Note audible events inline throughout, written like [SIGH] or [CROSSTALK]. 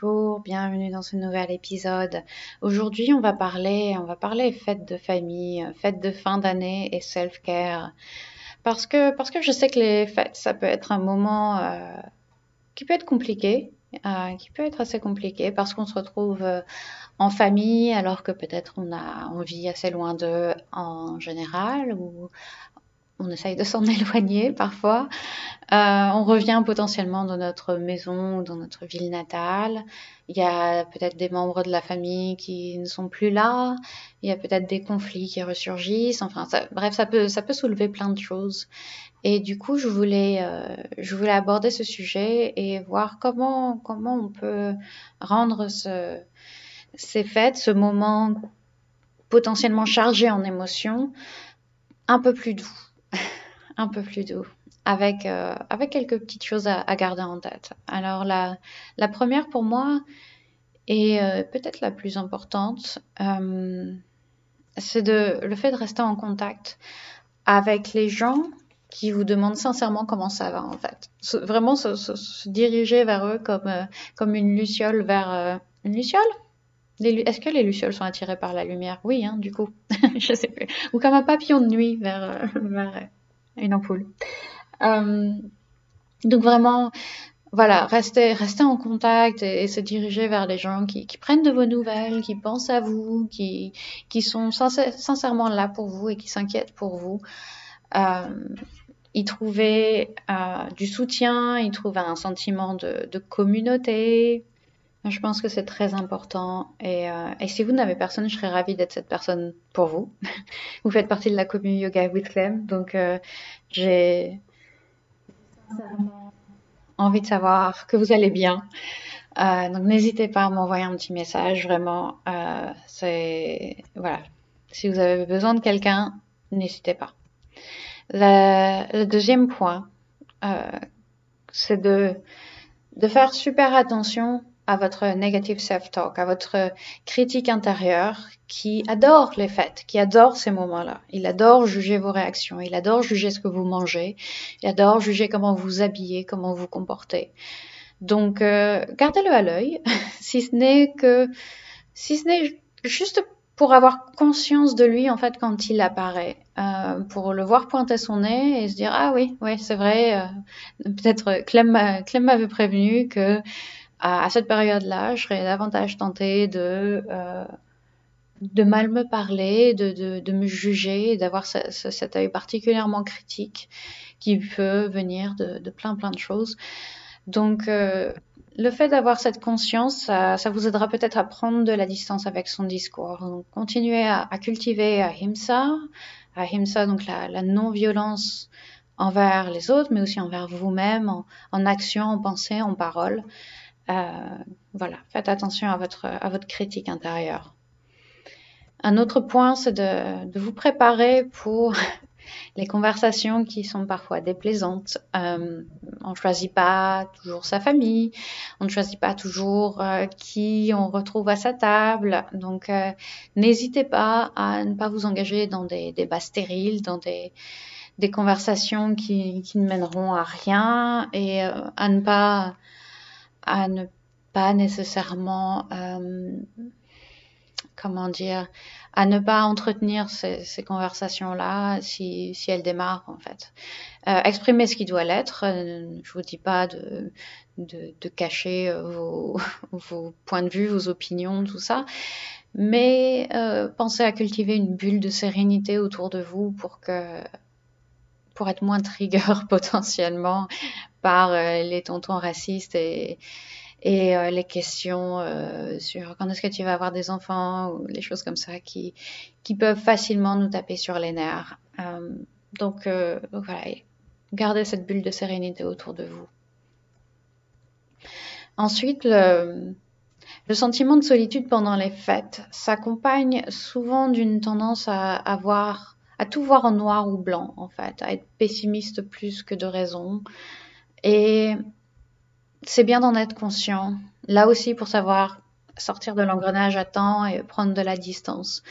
bonjour, bienvenue dans ce nouvel épisode. Aujourd'hui, on va parler, on va parler de famille, fête de fin d'année et self-care. Parce que, parce que je sais que les fêtes, ça peut être un moment euh, qui peut être compliqué, euh, qui peut être assez compliqué parce qu'on se retrouve euh, en famille alors que peut-être on a on vit assez loin d'eux en général ou on essaye de s'en [LAUGHS] éloigner parfois. Euh, on revient potentiellement dans notre maison dans notre ville natale. Il y a peut-être des membres de la famille qui ne sont plus là. Il y a peut-être des conflits qui ressurgissent. Enfin, bref, ça peut, ça peut soulever plein de choses. Et du coup, je voulais, euh, je voulais aborder ce sujet et voir comment, comment on peut rendre ce, ces fêtes, ce moment potentiellement chargé en émotions, un peu plus doux [LAUGHS] un peu plus doux, avec, euh, avec quelques petites choses à, garder en tête. Alors la, la première pour moi, et euh, peut-être la plus importante, euh, c'est de, le fait de rester en contact avec les gens qui vous demandent sincèrement comment ça va en fait. vraiment se, diriger vers eux comme, comme une luciole vers... une luciole? Est-ce que les lucioles sont attirées par la lumière? Oui, hein, du coup. [LAUGHS] je sais plus. Ou comme un papillon de nuit vers, vers une ampoule. Euh, donc vraiment, voilà, restez, en contact et, se diriger vers les gens qui, prennent de vos nouvelles, qui pensent à vous, qui, sont sincèrement là pour vous et qui s'inquiètent pour vous. Euh, y trouver euh, du soutien, y trouver un sentiment de communauté, je pense que c'est très important. Euh, et, si vous n'avez personne, je serais ravie d'être cette personne pour vous. [LAUGHS] vous faites partie de la commune Yoga with Clem. Donc, euh, j'ai envie de savoir que vous allez bien. Euh, donc, n'hésitez pas à m'envoyer un petit message. Vraiment, c'est. Voilà. Si vous avez besoin de quelqu'un, n'hésitez pas. Le, deuxième point, c'est de faire super attention à votre negative self-talk, à votre critique intérieure qui adore les fêtes, qui adore ces moments-là. Il adore juger vos réactions, il adore juger ce que vous mangez, il adore juger comment vous habillez, comment vous comportez. Donc, euh, gardez-le à l'œil, [LAUGHS] si ce n'est que, si ce n'est juste pour avoir conscience de lui en fait quand il apparaît, euh, pour le voir pointer son nez et se dire ah oui, oui c'est vrai, euh, peut-être Clem, Clem m'avait prévenu que à, cette période-là, je serais davantage tentée de, euh, de mal me parler, de, de, de me juger, d'avoir ce, cet œil particulièrement critique qui peut venir de, de plein plein de choses. Donc, euh, le fait d'avoir cette conscience, ça, ça vous aidera peut-être à prendre de la distance avec son discours. Donc, continuez à, à cultiver Ahimsa, Ahimsa, donc la, la non-violence envers les autres, mais aussi envers vous-même, en, en action, en pensée, en parole. Euh, voilà, faites attention à votre, à votre critique intérieure. Un autre point, c'est de, de, vous préparer pour [LAUGHS] les conversations qui sont parfois déplaisantes. Euh, on ne choisit pas toujours sa famille, on ne choisit pas toujours euh, qui on retrouve à sa table. Donc, euh, n'hésitez pas à ne pas vous engager dans des débats stériles, dans des, des conversations qui, qui ne mèneront à rien et euh, à ne pas à ne pas nécessairement, euh, comment dire, à ne pas entretenir ces, ces conversations-là si, si, elles démarrent en fait. Euh, exprimez ce qui doit l'être. Euh, je vous dis pas de, de, de cacher euh, vos, [LAUGHS] vos, points de vue, vos opinions, tout ça. Mais euh, pensez à cultiver une bulle de sérénité autour de vous pour que pour être moins trigger [LAUGHS] potentiellement par euh, les tontons racistes et, euh, les questions euh, sur quand est-ce que tu vas avoir des enfants ou les choses comme ça qui, peuvent facilement nous taper sur les nerfs. Donc, voilà, gardez cette bulle de sérénité autour de vous. Ensuite, le, sentiment de solitude pendant les fêtes s'accompagne souvent d'une tendance à à tout voir en noir ou blanc, en fait, à être pessimiste plus que de raison. Et c'est bien d'en être conscient. Là aussi, pour savoir sortir de l'engrenage à temps et prendre de la distance.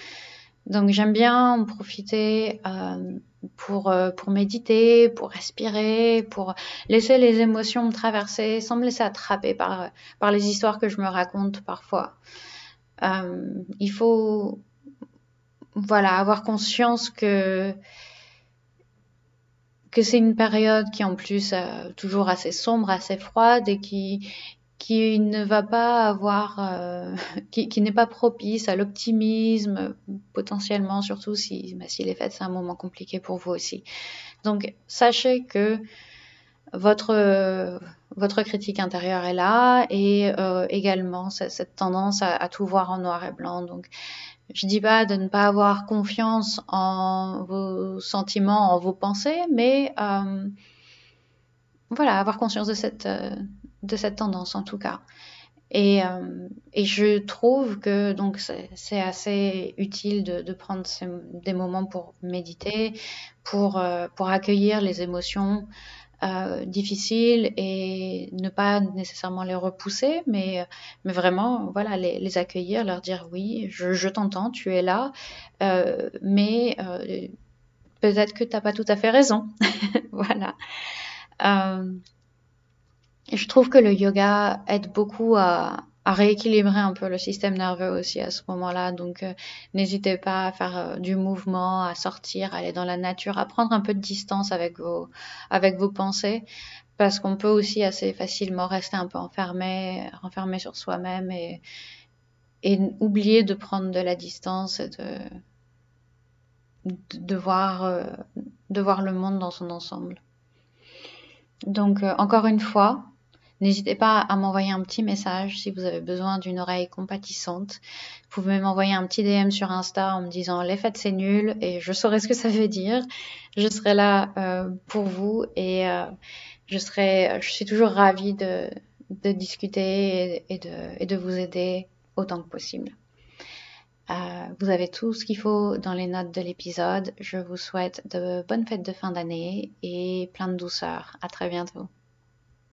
Donc, j'aime bien en profiter euh, pour, euh, pour méditer, pour respirer, pour laisser les émotions me traverser sans me laisser attraper par, par les histoires que je me raconte parfois. Euh, il faut voilà, avoir conscience que que c'est une période qui en plus euh, toujours assez sombre, assez froide et qui qui ne va pas avoir, euh, [LAUGHS] qui, qui n'est pas propice à l'optimisme, potentiellement, surtout si, bah, si les fêtes c'est un moment compliqué pour vous aussi. Donc, sachez que votre votre critique intérieure est là et euh, également cette, tendance à, à, tout voir en noir et blanc. Donc, je dis pas de ne pas avoir confiance en vos sentiments, en vos pensées, mais euh, voilà, avoir conscience de cette, euh, de cette tendance en tout cas. Et, euh, et je trouve que donc c'est assez utile de, de prendre des moments pour méditer, pour, euh, pour accueillir les émotions euh, difficiles et ne pas nécessairement les repousser, mais, mais vraiment voilà les, accueillir, leur dire oui, je, t'entends, tu es là, euh, mais euh, peut-être que tu n'as pas tout à fait raison. [LAUGHS] voilà. Euh, je trouve que le yoga aide beaucoup à, à, rééquilibrer un peu le système nerveux aussi à ce moment-là. Donc, euh, n'hésitez pas à faire euh, du mouvement, à sortir, à aller dans la nature, à prendre un peu de distance avec vos, avec vos pensées, parce qu'on peut aussi assez facilement rester un peu enfermé, enfermé sur soi-même et, et oublier de prendre de la distance et de, de voir, euh, de voir le monde dans son ensemble. Donc, euh, encore une fois, n'hésitez pas à m'envoyer un petit message si vous avez besoin d'une oreille compatissante. Vous pouvez m'envoyer un petit DM sur Insta en me disant les fêtes c'est nul et je saurai ce que ça veut dire. Je serai là euh, pour vous et euh, je serai, je suis toujours ravie de, discuter et, et, de, et de vous aider autant que possible. Euh, vous avez tout ce qu'il faut dans les notes de l'épisode. Je vous souhaite de bonnes fêtes de fin d'année et plein de douceur. À très bientôt.